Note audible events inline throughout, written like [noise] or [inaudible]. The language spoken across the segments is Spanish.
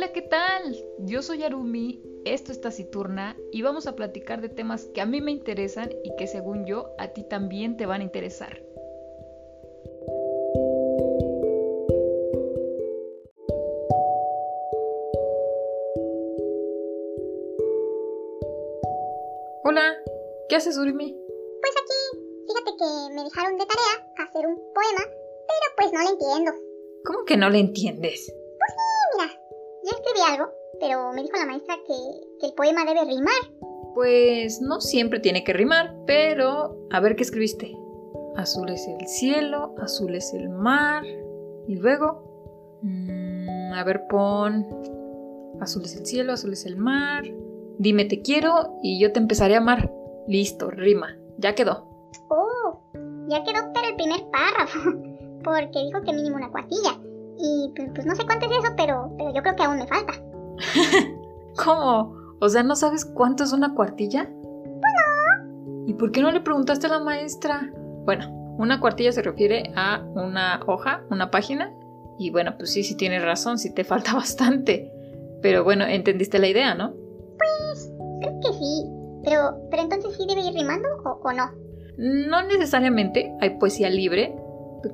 Hola, ¿qué tal? Yo soy Arumi, esto es Taciturna y vamos a platicar de temas que a mí me interesan y que según yo a ti también te van a interesar. Hola, ¿qué haces, Urumi? Pues aquí, fíjate que me dejaron de tarea hacer un poema, pero pues no lo entiendo. ¿Cómo que no le entiendes? Pero me dijo la maestra que, que el poema debe rimar. Pues no siempre tiene que rimar, pero a ver qué escribiste. Azul es el cielo, azul es el mar. Y luego, mm, a ver, pon azul es el cielo, azul es el mar. Dime te quiero y yo te empezaré a amar. Listo, rima. Ya quedó. Oh, ya quedó pero el primer párrafo, [laughs] porque dijo que mínimo una cuartilla. Y pues, pues no sé cuánto es eso, pero, pero yo creo que aún me falta. [laughs] ¿Cómo? O sea, ¿no sabes cuánto es una cuartilla? Bueno. ¿Y por qué no le preguntaste a la maestra? Bueno, una cuartilla se refiere a una hoja, una página. Y bueno, pues sí, sí tienes razón, sí te [laughs] falta bastante. Pero bueno, entendiste la idea, ¿no? Pues creo que sí. Pero, pero entonces sí debe ir rimando o, o no. No necesariamente, hay poesía libre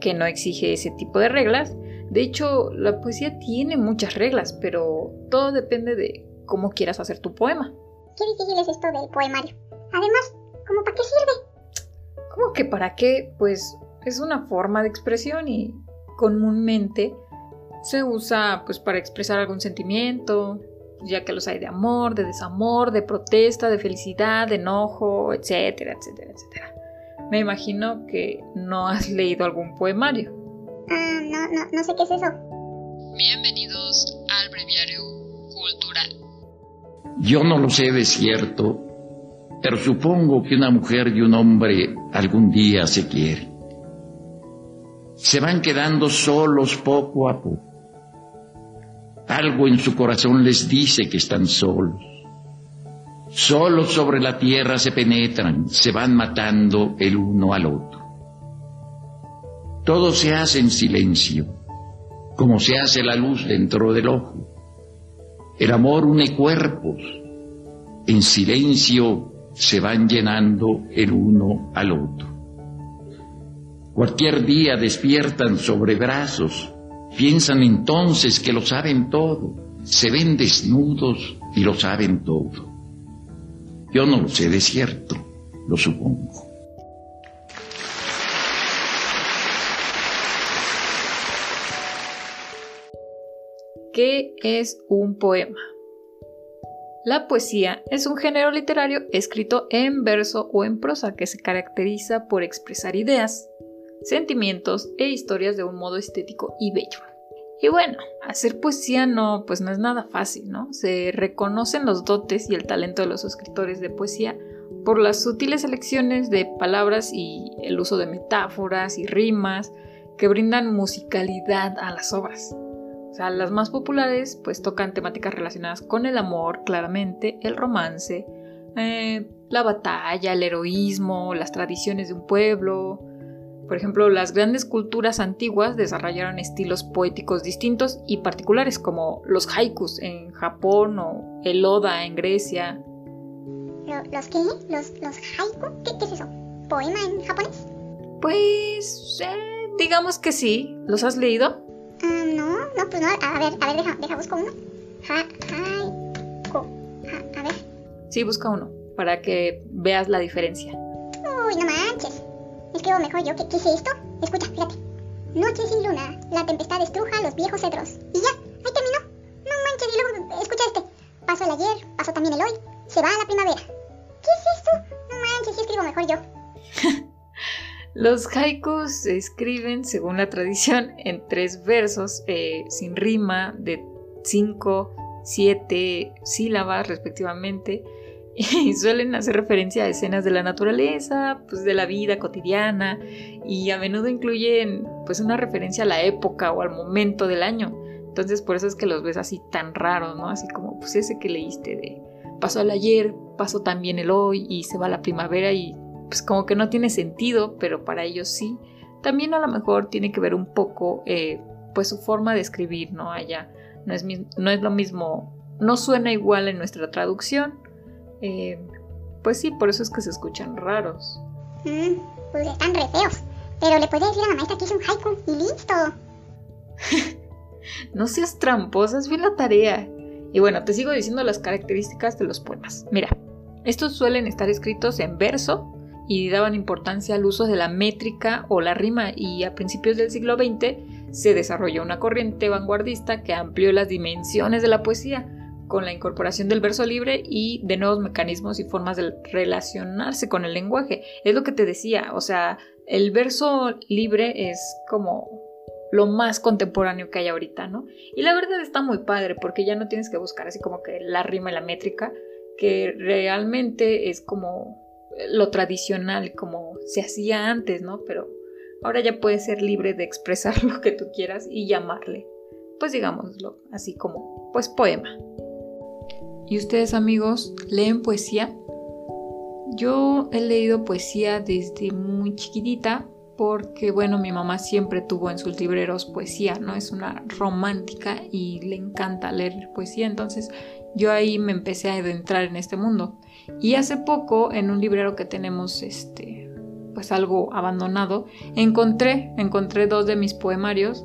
que no exige ese tipo de reglas. De hecho, la poesía tiene muchas reglas, pero todo depende de cómo quieras hacer tu poema. Qué difícil es esto del poemario. Además, ¿cómo para qué sirve? ¿Cómo que para qué? Pues es una forma de expresión y comúnmente se usa pues para expresar algún sentimiento, ya que los hay de amor, de desamor, de protesta, de felicidad, de enojo, etcétera, etcétera, etcétera. Me imagino que no has leído algún poemario. Ah, no, no, no sé qué es eso. Bienvenidos al breviario cultural. Yo no lo sé de cierto, pero supongo que una mujer y un hombre algún día se quieren. Se van quedando solos poco a poco. Algo en su corazón les dice que están solos. Solos sobre la tierra se penetran, se van matando el uno al otro. Todo se hace en silencio, como se hace la luz dentro del ojo. El amor une cuerpos, en silencio se van llenando el uno al otro. Cualquier día despiertan sobre brazos, piensan entonces que lo saben todo, se ven desnudos y lo saben todo. Yo no lo sé de cierto, lo supongo. ¿Qué es un poema? La poesía es un género literario escrito en verso o en prosa que se caracteriza por expresar ideas, sentimientos e historias de un modo estético y bello. Y bueno, hacer poesía no, pues no es nada fácil, ¿no? Se reconocen los dotes y el talento de los escritores de poesía por las sutiles elecciones de palabras y el uso de metáforas y rimas que brindan musicalidad a las obras. O sea, las más populares pues tocan temáticas relacionadas con el amor, claramente, el romance, eh, la batalla, el heroísmo, las tradiciones de un pueblo, por ejemplo, las grandes culturas antiguas desarrollaron estilos poéticos distintos y particulares, como los haikus en Japón o el oda en Grecia. ¿Los qué? ¿Los, los haiku? ¿Qué, ¿Qué, es eso? ¿Poema en japonés? Pues, eh, digamos que sí. ¿Los has leído? No, no, pues no. A ver, a ver, deja, deja busco uno. Ha, haiku. Ha, a ver. Sí, busca uno, para que veas la diferencia. Uy, no manches. Escribo mejor yo. ¿Qué, ¿Qué, es esto? Escucha, fíjate. Noche sin luna, la tempestad estruja los viejos cedros. Y ya, ahí terminó. No manches, y luego, escucha este. Pasó el ayer, pasó también el hoy, se va a la primavera. ¿Qué es esto? No manches, sí escribo mejor yo. [laughs] Los haikus se escriben, según la tradición, [laughs] en tres versos, eh, sin rima, de cinco, siete sílabas respectivamente [laughs] y suelen hacer referencia a escenas de la naturaleza, pues de la vida cotidiana y a menudo incluyen pues una referencia a la época o al momento del año. Entonces por eso es que los ves así tan raros, ¿no? Así como pues ese que leíste de pasó el ayer, pasó también el hoy y se va la primavera y pues como que no tiene sentido, pero para ellos sí. También a lo mejor tiene que ver un poco eh, pues su forma de escribir, ¿no? Allá no es, no es lo mismo, no suena igual en nuestra traducción. Eh, pues sí, por eso es que se escuchan raros. Mm, pues están re feos. Pero le puede decir a la maestra que hice un haiku y listo. [laughs] no seas tramposa, es bien la tarea. Y bueno, te sigo diciendo las características de los poemas. Mira, estos suelen estar escritos en verso y daban importancia al uso de la métrica o la rima y a principios del siglo XX se desarrolló una corriente vanguardista que amplió las dimensiones de la poesía con la incorporación del verso libre y de nuevos mecanismos y formas de relacionarse con el lenguaje. Es lo que te decía, o sea, el verso libre es como lo más contemporáneo que hay ahorita, ¿no? Y la verdad está muy padre porque ya no tienes que buscar así como que la rima y la métrica, que realmente es como lo tradicional, como se hacía antes, ¿no? Pero ahora ya puedes ser libre de expresar [laughs] lo que tú quieras y llamarle, pues digámoslo, así como, pues poema. ¿Y ustedes amigos leen poesía? Yo he leído poesía desde muy chiquitita porque, bueno, mi mamá siempre tuvo en sus libreros poesía, ¿no? Es una romántica y le encanta leer poesía, entonces yo ahí me empecé a adentrar en este mundo. Y hace poco, en un librero que tenemos, este, pues algo abandonado, encontré, encontré dos de mis poemarios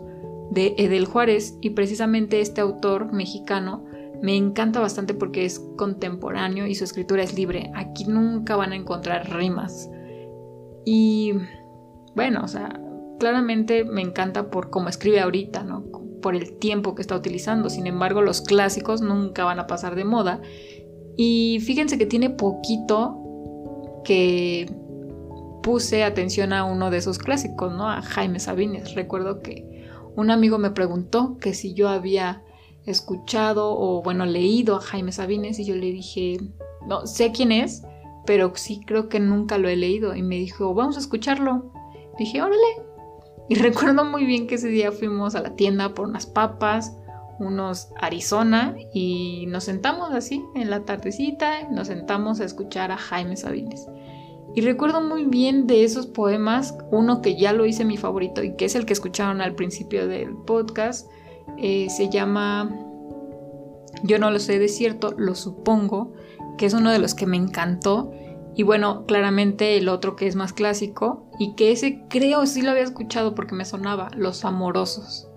de Edel Juárez y precisamente este autor mexicano me encanta bastante porque es contemporáneo y su escritura es libre. Aquí nunca van a encontrar rimas. Y bueno, o sea, claramente me encanta por cómo escribe ahorita, ¿no? Por el tiempo que está utilizando. Sin embargo, los clásicos nunca van a pasar de moda. Y fíjense que tiene poquito que puse atención a uno de esos clásicos, ¿no? A Jaime Sabines. Recuerdo que un amigo me preguntó que si yo había escuchado o bueno leído a Jaime Sabines y yo le dije, no, sé quién es, pero sí creo que nunca lo he leído y me dijo, vamos a escucharlo. Dije, órale. Y [laughs] recuerdo muy bien que ese día fuimos a la tienda por unas papas, unos Arizona y nos sentamos así en la tardecita, nos sentamos a escuchar a Jaime Sabines. Y recuerdo muy bien de esos poemas, uno que ya lo hice mi favorito y que es el que escucharon al principio del podcast, eh, se llama Yo no lo sé de cierto, lo supongo, que es uno de los que me encantó. Y bueno, claramente el otro que es más clásico y que ese creo sí lo había escuchado porque me sonaba, Los Amorosos.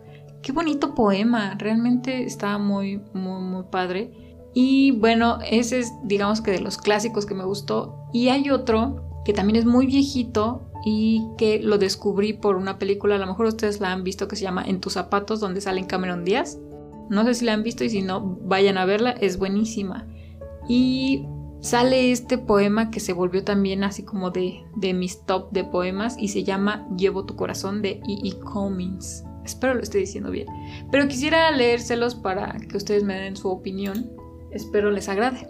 Qué bonito poema, realmente está muy, muy, muy padre. Y bueno, ese es digamos que de los clásicos que me gustó. Y hay otro que también es muy viejito y que lo descubrí por una película, a lo mejor ustedes la han visto, que se llama En tus zapatos, donde salen Cameron Díaz. No sé si la han visto y si no, vayan a verla, es buenísima. Y sale este poema que se volvió también así como de, de mis top de poemas y se llama Llevo tu corazón de E. E. Cummings. Espero lo esté diciendo bien. Pero quisiera leérselos para que ustedes me den su opinión. Espero les agrade.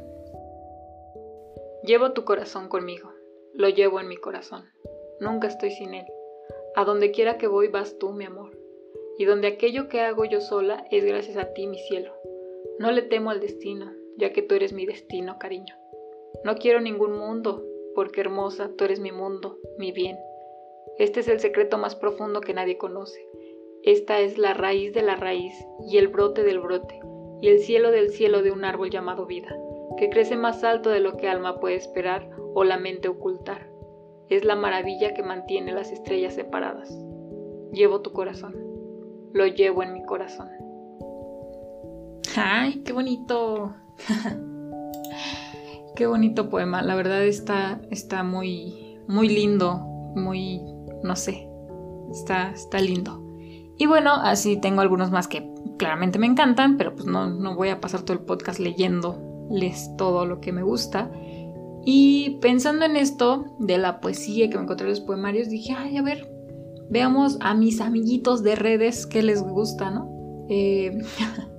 Llevo tu corazón conmigo. Lo llevo en mi corazón nunca estoy sin él. A donde quiera que voy vas tú, mi amor, y donde aquello que hago yo sola es gracias a ti, mi cielo. No le temo al destino, ya que tú eres mi destino, cariño. No quiero ningún mundo, porque hermosa, tú eres mi mundo, mi bien. Este es el secreto más profundo que nadie conoce. Esta es la raíz de la raíz y el brote del brote y el cielo del cielo de un árbol llamado vida, que crece más alto de lo que alma puede esperar o la mente ocultar es la maravilla que mantiene las estrellas separadas. Llevo tu corazón, lo llevo en mi corazón. ¡Ay, qué bonito! [laughs] qué bonito poema, la verdad está, está muy, muy lindo, muy, no sé, está, está lindo. Y bueno, así tengo algunos más que claramente me encantan, pero pues no, no voy a pasar todo el podcast leyéndoles todo lo que me gusta. Y pensando en esto de la poesía que me encontré en los poemarios, dije, ay, a ver, veamos a mis amiguitos de redes qué les gusta, ¿no? Eh, [laughs]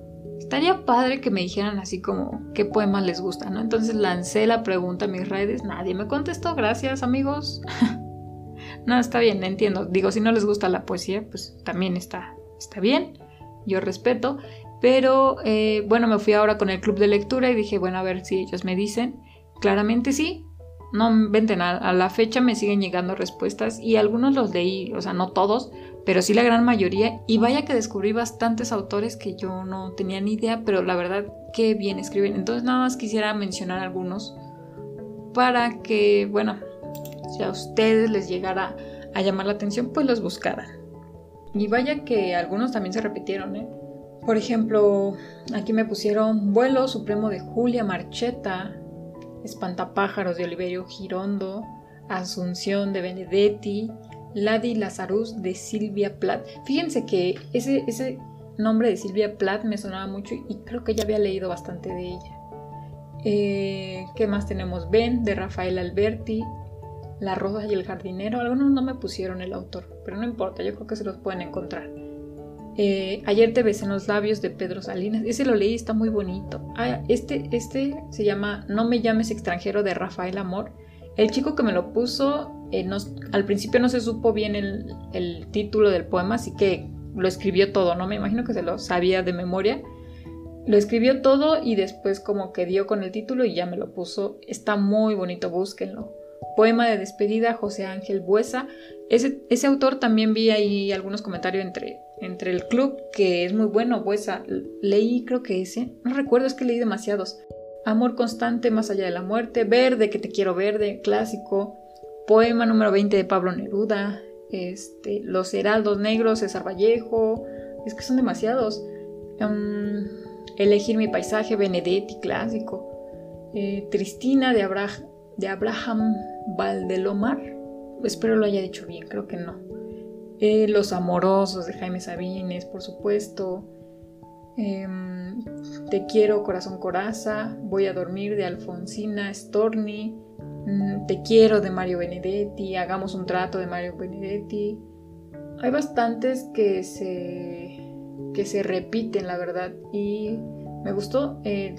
estaría padre que me dijeran así como qué poemas les gusta, ¿no? Entonces lancé la pregunta a mis redes, nadie me contestó, gracias amigos. [laughs] no, está bien, entiendo. Digo, si no les gusta la poesía, pues también está, está bien, yo respeto. Pero eh, bueno, me fui ahora con el club de lectura y dije, bueno, a ver si ellos me dicen. Claramente sí. No venten, a, la fecha me siguen llegando respuestas y algunos los leí, o sea, no todos, pero sí la gran mayoría. Y vaya que descubrí bastantes autores que yo no tenía ni idea, pero la verdad que bien escriben. Entonces nada más quisiera mencionar algunos para que, bueno, si a ustedes les llegara a llamar la atención, pues los buscaran. Y vaya que algunos también se repitieron, ¿eh? Por ejemplo, aquí me pusieron Vuelo Supremo de Julia Marcheta, Espantapájaros de Oliverio Girondo, Asunción de Benedetti, Ladi Lazarus de Silvia Plath. Fíjense que ese, ese nombre de Silvia Plath me sonaba mucho y creo que ya había leído bastante de ella. Eh, ¿Qué más tenemos? Ben de Rafael Alberti, La Rosa y el Jardinero. Algunos no me pusieron el autor, pero no importa, yo creo que se los pueden encontrar. Eh, Ayer te besé en los labios de Pedro Salinas. Ese lo leí, está muy bonito. Ah, este, este se llama No me llames extranjero de Rafael Amor. El chico que me lo puso, eh, al principio no se supo bien el, título del poema, así que lo escribió todo, ¿no? Me imagino que se lo sabía de memoria. Lo escribió todo y después como que dio con el título y ya me lo puso. Está muy bonito, búsquenlo. Poema de despedida, José Ángel Buesa. Ese, ese autor también vi ahí algunos comentarios entre, entre el club, que es muy bueno, Buesa. Leí creo que ese, no recuerdo, es que leí demasiados. Amor constante más allá de la muerte, Verde, que te quiero verde, clásico, poema número 20 de Pablo Neruda, este, Los Heraldos Negros, César Vallejo, es que son demasiados. Em, elegir mi paisaje, Benedetti, clásico. Eh, Tristina de, de Abraham Valdelomar, espero lo haya dicho bien, creo que no. Eh, Los Amorosos de Jaime Sabines, por supuesto. Em, te quiero, corazón coraza. Voy a dormir de Alfonsina Storni. Mm, Te quiero de Mario Benedetti. Hagamos un trato de Mario Benedetti. Hay bastantes que se, que se repiten, la verdad. Y me gustó. Eh,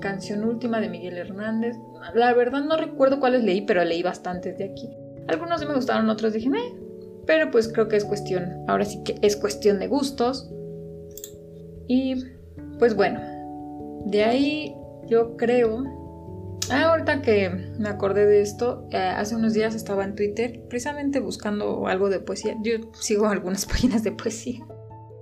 canción última de Miguel Hernández. La verdad no recuerdo cuáles leí, pero leí bastantes de aquí. Algunos sí me gustaron, otros dije, eh, pero pues creo que es cuestión, ahora sí que es cuestión de gustos. Y pues bueno, de ahí yo creo... Ah, ahorita que me acordé de esto, eh, hace unos días estaba en Twitter precisamente buscando algo de poesía. Yo sigo [laughs] algunas páginas de poesía.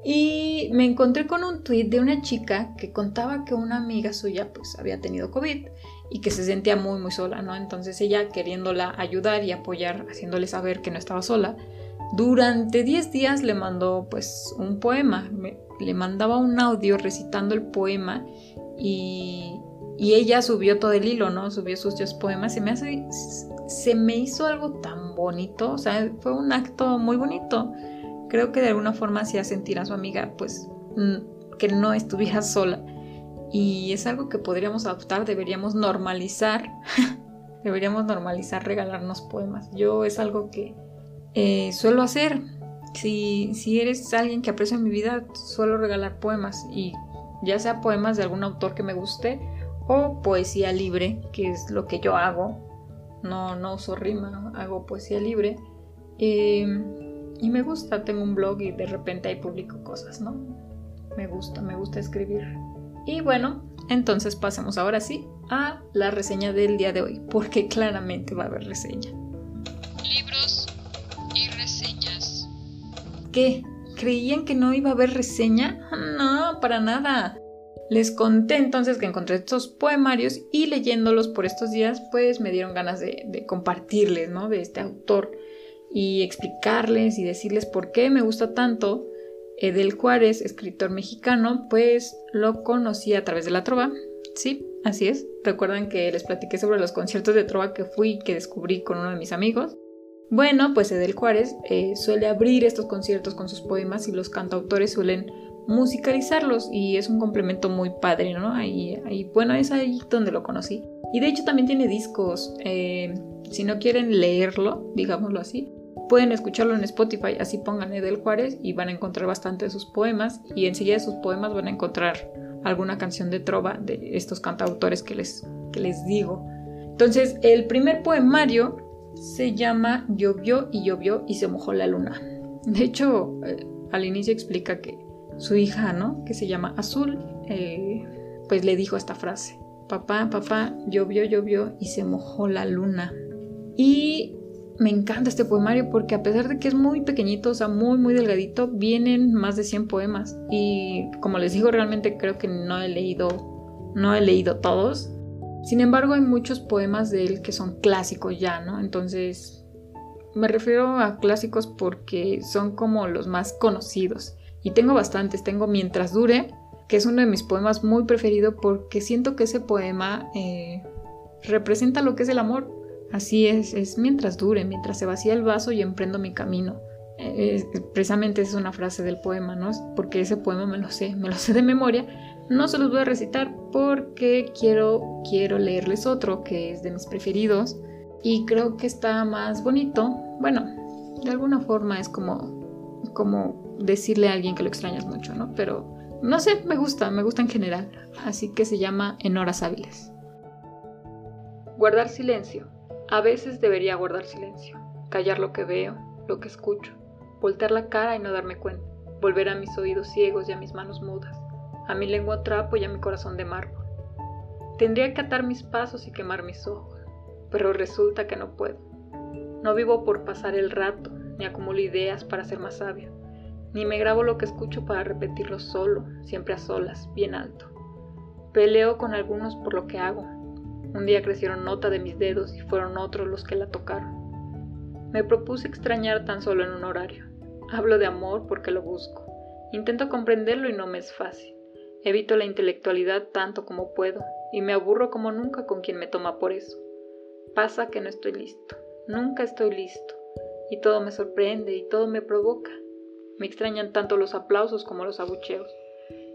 Y me encontré con un tweet de una chica que contaba que una amiga suya pues había tenido COVID y que se sentía muy muy sola, ¿no? Entonces ella queriéndola ayudar y apoyar, haciéndole saber que no estaba sola, durante 10 días le mandó pues un poema, le mandaba un audio recitando el poema y, ella subió todo el hilo, ¿no? Subió sus 10 poemas. Se me, hace, se me hizo algo tan bonito, o sea, fue un acto muy bonito. Creo que de alguna forma hacía sentir a su amiga pues que no estuviera sola. Y es algo que podríamos adoptar, deberíamos normalizar. [laughs] deberíamos normalizar regalarnos poemas. Yo es algo que eh, suelo hacer. Si, si eres alguien que aprecia mi vida, suelo regalar poemas y ya sea poemas de algún autor que me guste o poesía libre, que es lo que yo hago. No, no uso rima, hago poesía libre. Em, y me gusta, tengo un blog y de repente ahí publico cosas, ¿no? Me gusta, me gusta escribir. Y bueno, entonces pasemos ahora sí a la reseña del día de hoy, porque claramente va a haber reseña. ¿Creían que no iba a haber reseña? No, para nada. Les conté entonces que encontré estos poemarios y leyéndolos por estos días, pues me dieron ganas de, compartirles, ¿no? De este autor y explicarles y decirles por qué me gusta tanto. Edel Juárez, escritor mexicano, pues lo conocí a través de la trova. Sí, así es. Recuerdan que les platiqué sobre los conciertos de trova que fui y que descubrí con uno de mis amigos. Bueno, pues Edel Juárez eh, suele abrir estos conciertos con sus poemas y los cantautores suelen musicalizarlos y es un complemento muy padre, ¿no? Ahí, bueno, es ahí donde lo conocí. Y de hecho también tiene discos. Eh, si no quieren leerlo, digámoslo así, pueden escucharlo en Spotify. Así pongan Edel Juárez y van a encontrar bastante de sus poemas. Y enseguida de sus poemas van a encontrar alguna canción de trova de estos cantautores que les, que les digo. Entonces, el primer poemario se llama Llovió y llovió y se mojó la luna. De hecho, eh, al inicio explica que su hija, ¿no? Que se llama Azul, eh, pues le dijo esta frase. Papá, papá, llovió, llovió y se mojó la luna. Y me encanta este poemario porque a pesar de que es muy pequeñito, o sea, muy, muy delgadito, vienen más de 100 poemas. Y como les digo, realmente creo que no he leído, no he leído todos. Sin embargo, hay muchos poemas de él que son clásicos ya, ¿no? Entonces, me refiero a clásicos porque son como los más conocidos. Y tengo bastantes, tengo Mientras dure, que es uno de mis poemas muy preferidos porque siento que ese poema eh, representa lo que es el amor. Así es, es mientras dure, mientras se vacía el vaso y emprendo mi camino. Eh, precisamente es una frase del poema, ¿no? Porque ese poema me lo sé, me lo sé de memoria. No se los voy a recitar porque quiero, quiero leerles otro que es de mis preferidos y creo que está más bonito. Bueno, de alguna forma es como, como decirle a alguien que lo extrañas mucho, ¿no? Pero no sé, me gusta, me gusta en general. Así que se llama En horas hábiles. Guardar silencio. A veces debería guardar silencio, callar lo que veo, lo que escucho, voltear la cara y no darme cuenta, volver a mis oídos ciegos y a mis manos mudas, a mi lengua trapo y a mi corazón de mármol. Tendría que atar mis pasos y quemar mis ojos, pero resulta que no puedo. No vivo por pasar el rato, ni acumulo ideas para ser más sabio, ni me grabo lo que escucho para repetirlo solo, siempre a solas, bien alto. Peleo con algunos por lo que hago, un día crecieron nota de mis dedos y fueron otros los que la tocaron. Me propuse extrañar tan solo en un horario. Hablo de amor porque lo busco. Intento comprenderlo y no me es fácil. Evito la intelectualidad tanto como puedo y me aburro como nunca con quien me toma por eso. Pasa que no estoy listo. Nunca estoy listo. Y todo me sorprende y todo me provoca. Me extrañan tanto los aplausos como los abucheos.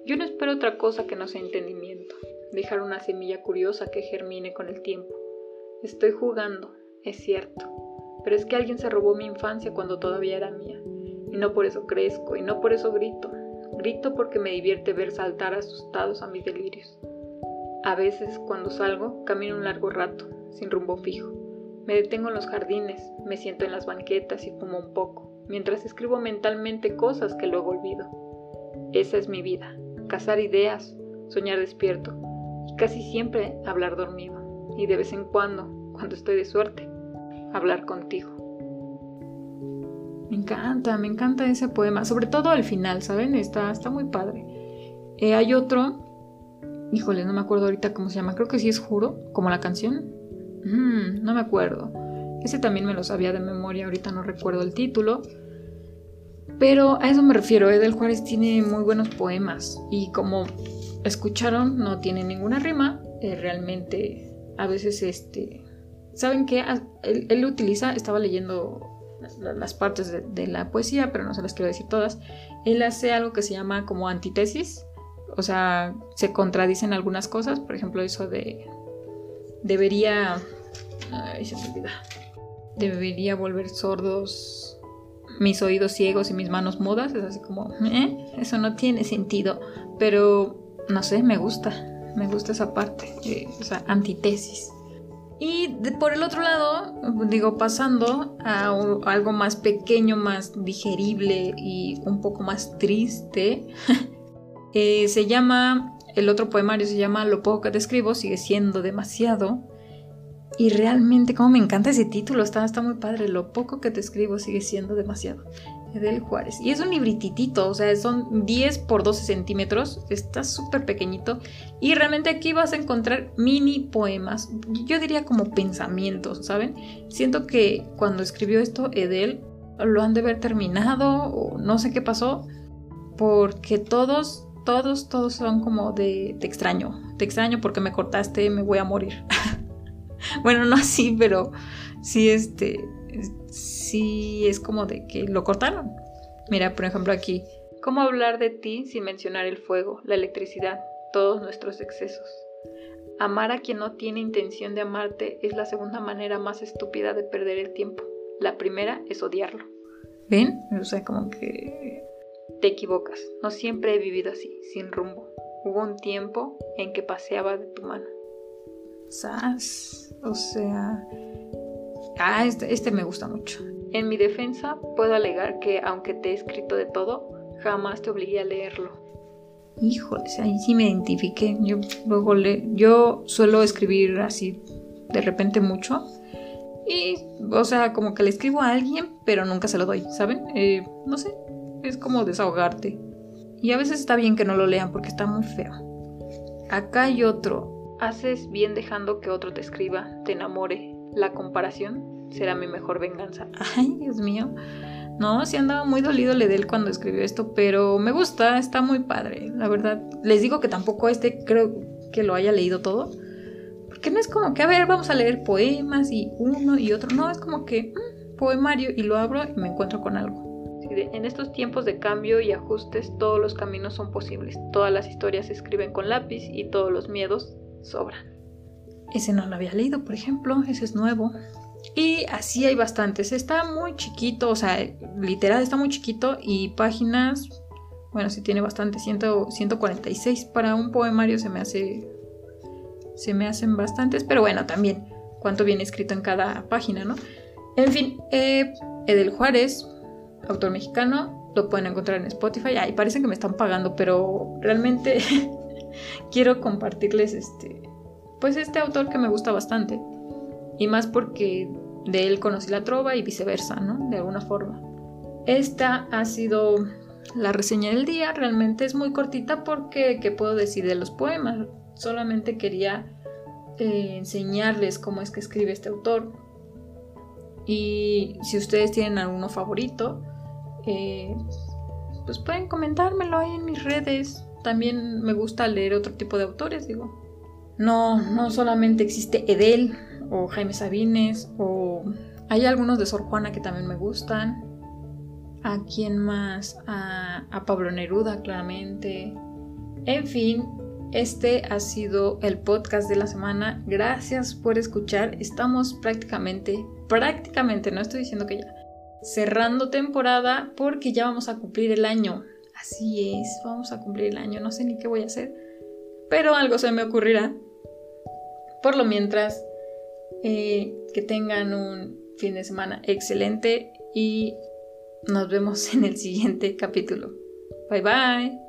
Yo no espero otra cosa que no sea entendimiento dejar una semilla curiosa que germine con el tiempo. Estoy jugando, es cierto, pero es que alguien se robó mi infancia cuando todavía era mía, y no por eso crezco, y no por eso grito. Grito porque me divierte ver saltar asustados a mis delirios. A veces, cuando salgo, camino un largo rato, sin rumbo fijo. Me detengo en los jardines, me siento en las banquetas y fumo un poco, mientras escribo mentalmente cosas que luego olvido. Esa es mi vida, cazar ideas, soñar despierto, casi siempre hablar dormido y de vez en cuando, cuando estoy de suerte, hablar contigo. Me encanta, me encanta ese poema, sobre todo al final, ¿saben? Está, está muy padre. Eh, hay otro, híjole, no me acuerdo ahorita cómo se llama, creo que sí es Juro, como la canción. Mm, no me acuerdo. Ese también me lo sabía de memoria, ahorita no recuerdo el título. Pero a eso me refiero, Edel Juárez tiene muy buenos poemas y como escucharon, no tiene ninguna rima, eh, realmente a veces este... ¿Saben qué? Ah, él, él utiliza, estaba leyendo las partes de, la poesía, pero no se las quiero decir todas. Él hace algo que se llama como antítesis, o sea, se contradicen algunas cosas, por ejemplo, eso de debería, ay, se me olvida, debería volver sordos mis oídos ciegos y mis manos mudas, es así como, ¿eh? eso no tiene sentido, pero no sé, me gusta, me gusta esa parte, eh, esa antitesis. Y por el otro lado, digo, pasando a, algo más pequeño, más digerible y un poco más triste, [laughs] eh, se llama, el otro poemario se llama Lo poco que te escribo sigue siendo demasiado. Y realmente, como me encanta ese título, está, está muy padre. Lo poco que te escribo sigue siendo demasiado. Edel Juárez. Y es un librititito, o sea, son 10 por 12 centímetros, está súper pequeñito. Y realmente aquí vas a encontrar mini poemas, yo diría como pensamientos, ¿saben? Siento que cuando escribió esto, Edel lo han de haber terminado, o no sé qué pasó, porque todos, todos, todos son como de te extraño, te extraño porque me cortaste, me voy a morir. [laughs] bueno, no así, pero sí, este sí es como de que lo cortaron. Mira, por ejemplo aquí, ¿cómo hablar de ti sin mencionar el fuego, la electricidad, todos nuestros excesos? Amar a quien no tiene intención de amarte es la segunda manera más estúpida de perder el tiempo. La primera es odiarlo. ¿Ven? O sea, como que te equivocas. No siempre he vivido así, sin rumbo. Hubo un tiempo en que paseaba de tu mano. ¿Sabes? O sea, Ah, este, este, me gusta mucho. En mi defensa, puedo alegar que, aunque te he escrito de todo, jamás te obligué a leerlo. Híjole, ahí sí me identifiqué. Yo luego le, yo suelo escribir así de repente mucho Y, o sea, como que le escribo a alguien, pero nunca se lo doy, ¿saben? Eh, no sé, es como desahogarte. Y a veces está bien que no lo lean porque está muy feo. Acá hay otro. Haces bien dejando que otro te escriba, te enamore. La comparación será mi mejor venganza. [laughs] Ay, Dios mío. No, sí andaba muy dolido él cuando escribió esto, pero me gusta, está muy padre, la verdad. Les digo que tampoco este creo que lo haya leído todo. Porque no es como que, a ver, vamos a leer poemas y uno y otro. No, es como que mm, poemario y lo abro y me encuentro con algo. En estos tiempos de cambio y ajustes todos los caminos son posibles, todas las historias se escriben con lápiz y todos los miedos sobran. Ese no lo había leído, por ejemplo, ese es nuevo. Y así hay bastantes. Está muy chiquito, o sea, literal está muy chiquito y páginas, bueno, sí tiene bastante, 146 para un poemario se me hace se me hacen bastantes, pero bueno, también cuánto viene escrito en cada página, ¿no? En fin, eh, Edel Juárez, autor mexicano, lo pueden encontrar en Spotify. Ay, parece que me están pagando, pero realmente [laughs] quiero compartirles este, pues este autor que me gusta bastante. Y más porque de él conocí la trova y viceversa, ¿no? De alguna forma. Esta ha sido la reseña del día. Realmente es muy cortita porque, ¿qué puedo decir de los poemas? Solamente quería eh, enseñarles cómo es que escribe este autor. Y si ustedes tienen alguno favorito, eh, pues pueden comentármelo ahí en mis redes. También me gusta leer otro tipo de autores, digo. No, no solamente existe Edel o Jaime Sabines o hay algunos de Sor Juana que también me gustan. ¿A quién más? A, a Pablo Neruda, claramente. En fin, este ha sido el podcast de la semana. Gracias por escuchar. Estamos prácticamente, prácticamente, no estoy diciendo que ya, cerrando temporada porque ya vamos a cumplir el año. Así es, vamos a cumplir el año. No sé ni qué voy a hacer, pero algo se me ocurrirá. Por lo mientras, eh, que tengan un fin de semana excelente y nos vemos en el siguiente capítulo. Bye bye.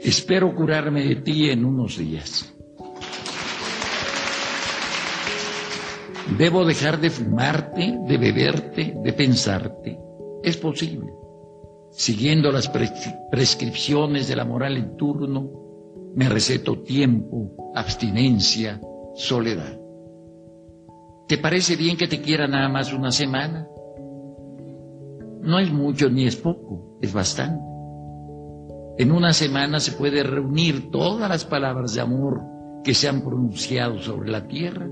Espero curarme de ti en unos días. Debo dejar de fumarte, de beberte, de pensarte. Es posible. Siguiendo las prescripciones de la moral en turno, me receto tiempo, abstinencia, soledad. ¿Te parece bien que te quiera nada más una semana? No es mucho ni es poco, es bastante. En una semana se puede reunir todas las palabras de amor que se han pronunciado sobre la tierra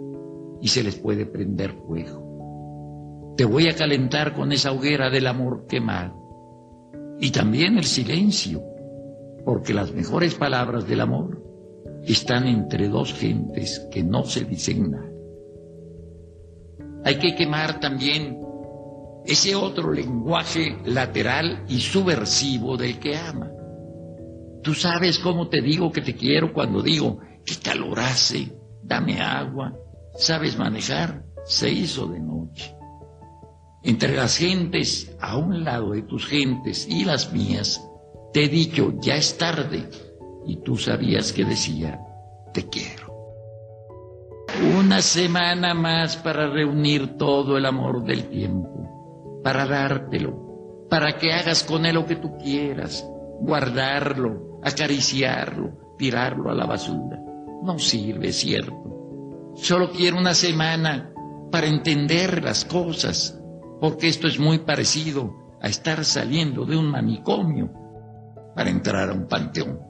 y se les puede prender fuego. Te voy a calentar con esa hoguera del amor quemado. Y también el silencio, porque las mejores palabras del amor están entre dos gentes que no se dicen nada. Hay que quemar también ese otro lenguaje lateral y subversivo del que ama. Tú sabes cómo te digo que te quiero cuando digo que calor hace, dame agua, sabes manejar, se hizo de noche. Entre las gentes, a un lado de tus gentes y las mías, te he dicho, ya es tarde, y tú sabías que decía, te quiero. Una semana más para reunir todo el amor del tiempo, para dártelo, para que hagas con él lo que tú quieras, guardarlo, acariciarlo, tirarlo a la basura. No sirve, cierto. Solo quiero una semana para entender las cosas, porque esto es muy parecido a estar saliendo de un manicomio para entrar a un panteón.